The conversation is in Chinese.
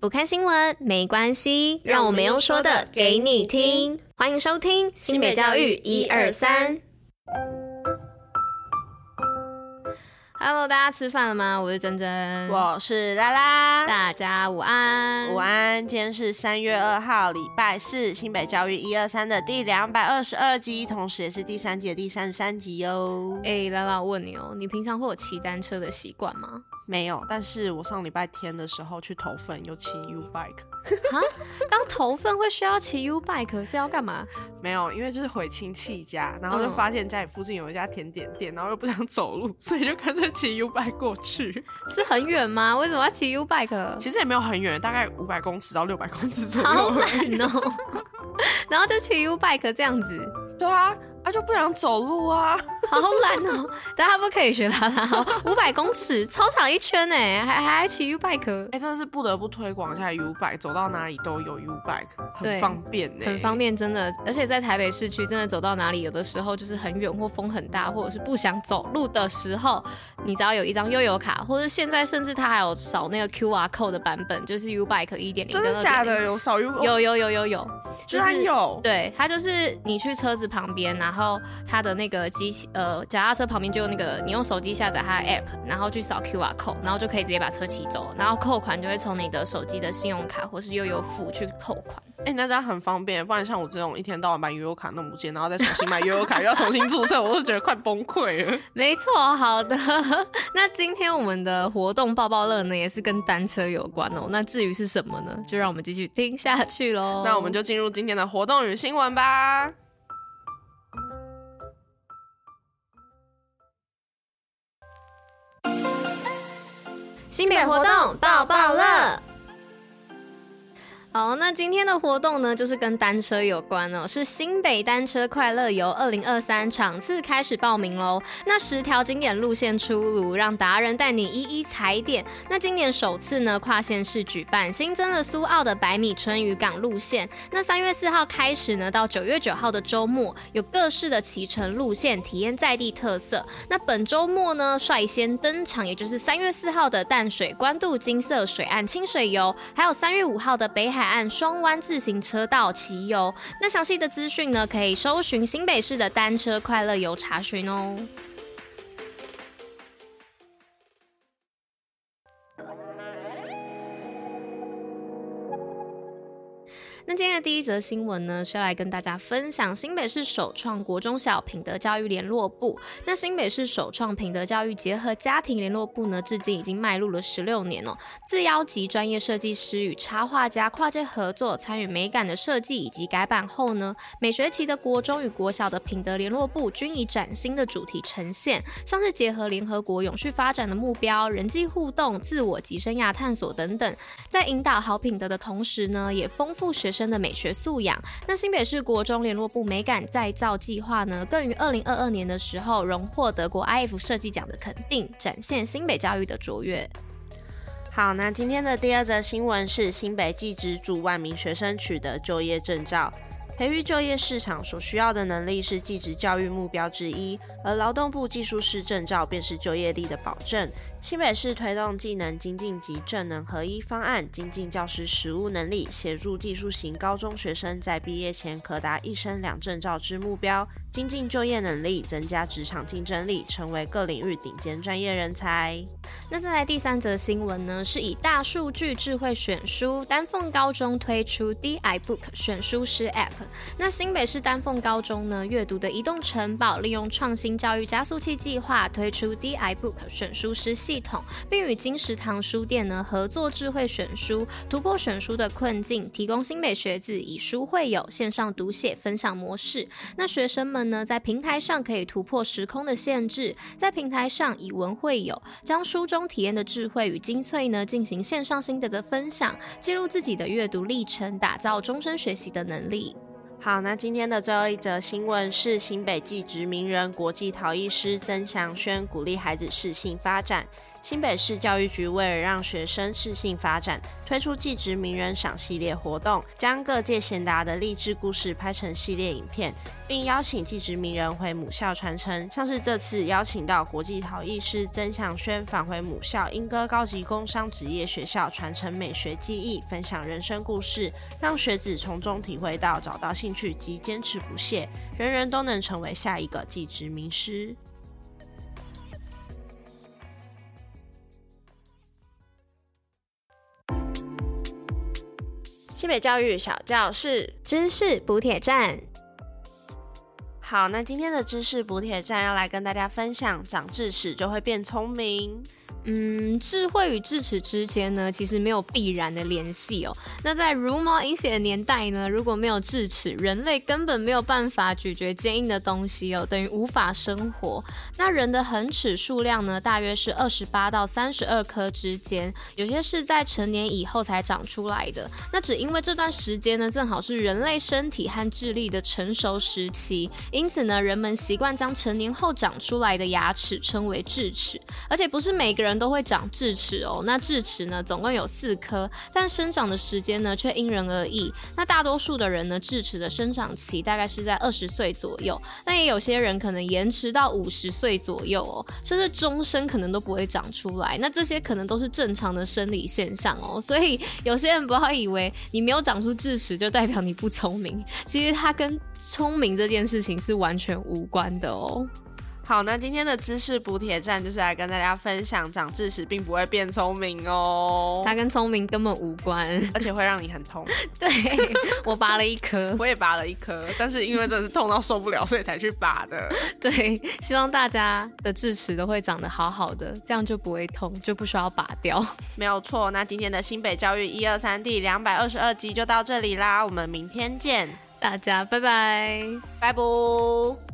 不看新闻没关系，让我们用说的给你听。欢迎收听新北教育一二三。Hello，大家吃饭了吗？我是珍珍，我是拉拉，大家午安，午安。今天是三月二号，礼拜四，新北教育一二三的第两百二十二集，同时也是第三季的第三十三集哟。哎、欸，拉拉，我问你哦，你平常会有骑单车的习惯吗？没有，但是我上礼拜天的时候去投份，有骑 U bike。哈，当投份会需要骑 U bike 是要干嘛？没有，因为就是回亲戚家，然后就发现家里附近有一家甜点店，然后又不想走路，所以就干脆骑 U bike 过去。是很远吗？为什么要骑 U bike？其实也没有很远，大概五百公尺到六百公尺左右。好懒哦，然后就骑 U bike 这样子。对啊。他就不想走路啊，好懒哦！但他不可以学他啦，五百公尺，操场一圈呢，还还骑 U bike，哎，真的是不得不推广一下 U bike，走到哪里都有 U bike，很方便呢，很方便，真的。而且在台北市区，真的走到哪里，有的时候就是很远或风很大，或者是不想走路的时候，你只要有一张悠游卡，或者现在甚至它还有扫那个 QR code 的版本，就是 U bike 一点零，真的假的？有扫 U？有有有有有，就是有，对，它就是你去车子旁边，然后。它的那个机器，呃，脚踏车旁边就有那个，你用手机下载它的 app，然后去扫 QR code，然后就可以直接把车骑走，然后扣款就会从你的手机的信用卡或是悠游付去扣款。哎、欸，那这样很方便，不然像我这种一天到晚把悠游卡弄不见，然后再重新买悠游卡又要重新注册，我都觉得快崩溃了。没错，好的。那今天我们的活动爆爆乐呢，也是跟单车有关哦。那至于是什么呢？就让我们继续听下去喽。那我们就进进入今天的活动与新闻吧。新品活动爆爆乐。好，那今天的活动呢，就是跟单车有关哦，是新北单车快乐游二零二三场次开始报名喽。那十条经典路线出炉，让达人带你一一踩点。那今年首次呢，跨县市举办，新增了苏澳的百米春渔港路线。那三月四号开始呢，到九月九号的周末，有各式的骑乘路线，体验在地特色。那本周末呢，率先登场，也就是三月四号的淡水关渡金色水岸清水游，还有三月五号的北海。海岸双湾自行车道骑游，那详细的资讯呢，可以搜寻新北市的单车快乐游查询哦。那今天的第一则新闻呢，是要来跟大家分享新北市首创国中小品德教育联络部。那新北市首创品德教育结合家庭联络部呢，至今已经迈入了十六年哦。自邀集专业设计师与插画家跨界合作，参与美感的设计以及改版后呢，每学期的国中与国小的品德联络部均以崭新的主题呈现，像是结合联合国永续发展的目标、人际互动、自我及生涯探索等等，在引导好品德的同时呢，也丰富学生。真的美学素养。那新北市国中联络部美感再造计划呢，更于二零二二年的时候荣获德国 IF 设计奖的肯定，展现新北教育的卓越。好，那今天的第二则新闻是新北技职助万名学生取得就业证照。培育就业市场所需要的能力是技职教育目标之一，而劳动部技术士证照便是就业力的保证。新北市推动技能精进及正能合一方案，精进教师实务能力，协助技术型高中学生在毕业前可达一生两证照之目标，精进就业能力，增加职场竞争力，成为各领域顶尖专业人才。那再来第三则新闻呢，是以大数据智慧选书，丹凤高中推出 DI-Book 选书师 App。那新北市丹凤高中呢，阅读的移动城堡，利用创新教育加速器计划，推出 DI-Book 选书师系统，并与金石堂书店呢合作智慧选书，突破选书的困境，提供新北学子以书会友线上读写分享模式。那学生们呢在平台上可以突破时空的限制，在平台上以文会友，将书中体验的智慧与精粹呢进行线上心得的分享，记录自己的阅读历程，打造终身学习的能力。好，那今天的最后一则新闻是新北技职名人国际陶艺师曾祥轩鼓励孩子适性发展。新北市教育局为了让学生适性发展，推出技职名人赏系列活动，将各界贤达的励志故事拍成系列影片，并邀请技职名人回母校传承。像是这次邀请到国际陶艺师曾祥轩返回母校莺歌高级工商职业学校传承美学技艺，分享人生故事，让学子从中体会到找到兴趣及坚持不懈，人人都能成为下一个技职名师。新北教育小教室，知识补铁站。好，那今天的知识补铁站要来跟大家分享，长智齿就会变聪明。嗯，智慧与智齿之间呢，其实没有必然的联系哦。那在茹毛饮血的年代呢，如果没有智齿，人类根本没有办法咀嚼坚硬的东西哦，等于无法生活。那人的恒齿数量呢，大约是二十八到三十二颗之间，有些是在成年以后才长出来的。那只因为这段时间呢，正好是人类身体和智力的成熟时期，因此呢，人们习惯将成年后长出来的牙齿称为智齿，而且不是每个人。都会长智齿哦，那智齿呢，总共有四颗，但生长的时间呢却因人而异。那大多数的人呢，智齿的生长期大概是在二十岁左右，那也有些人可能延迟到五十岁左右哦，甚至终身可能都不会长出来。那这些可能都是正常的生理现象哦，所以有些人不要以为你没有长出智齿就代表你不聪明，其实它跟聪明这件事情是完全无关的哦。好，那今天的知识补铁站就是来跟大家分享，长智齿并不会变聪明哦，它跟聪明根本无关，而且会让你很痛。对，我拔了一颗，我也拔了一颗，但是因为真的是痛到受不了，所以才去拔的。对，希望大家的智齿都会长得好好的，这样就不会痛，就不需要拔掉。没有错，那今天的新北教育一二三第两百二十二集就到这里啦，我们明天见，大家拜拜，拜拜。